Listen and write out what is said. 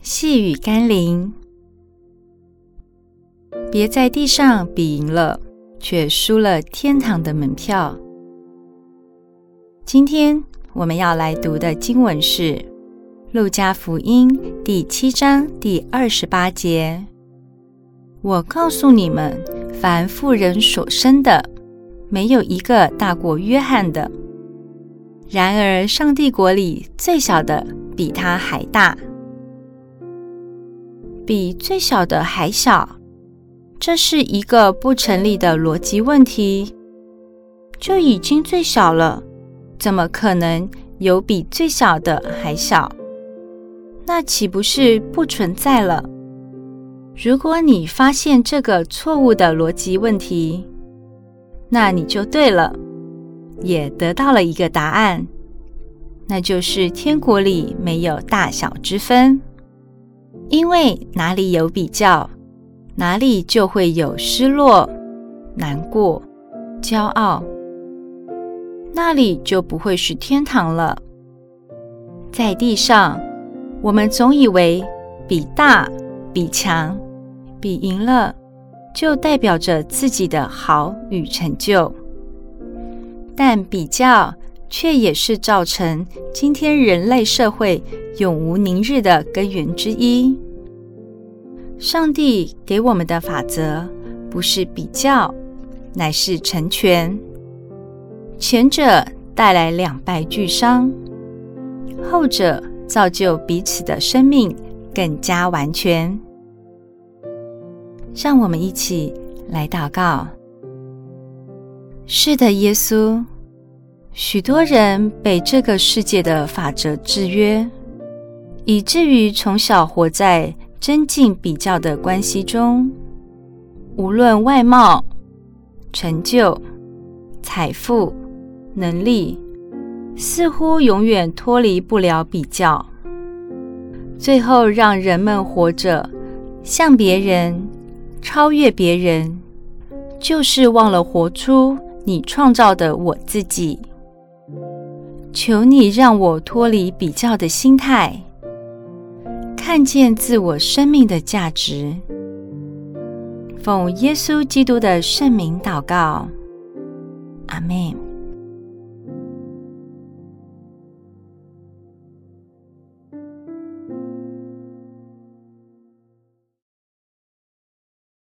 细雨甘霖。别在地上比赢了，却输了天堂的门票。今天我们要来读的经文是《路加福音》第七章第二十八节。我告诉你们，凡妇人所生的，没有一个大过约翰的。然而，上帝国里最小的比他还大，比最小的还小。这是一个不成立的逻辑问题，就已经最小了，怎么可能有比最小的还小？那岂不是不存在了？如果你发现这个错误的逻辑问题，那你就对了，也得到了一个答案，那就是天国里没有大小之分，因为哪里有比较，哪里就会有失落、难过、骄傲，那里就不会是天堂了。在地上，我们总以为比大、比强、比赢了，就代表着自己的好与成就，但比较却也是造成今天人类社会永无宁日的根源之一。上帝给我们的法则不是比较，乃是成全。前者带来两败俱伤，后者造就彼此的生命更加完全。让我们一起来祷告。是的，耶稣，许多人被这个世界的法则制约，以至于从小活在争竞比较的关系中，无论外貌、成就、财富、能力，似乎永远脱离不了比较，最后让人们活着像别人，超越别人，就是忘了活出你创造的我自己。求你让我脱离比较的心态。看见自我生命的价值，奉耶稣基督的圣名祷告，阿门。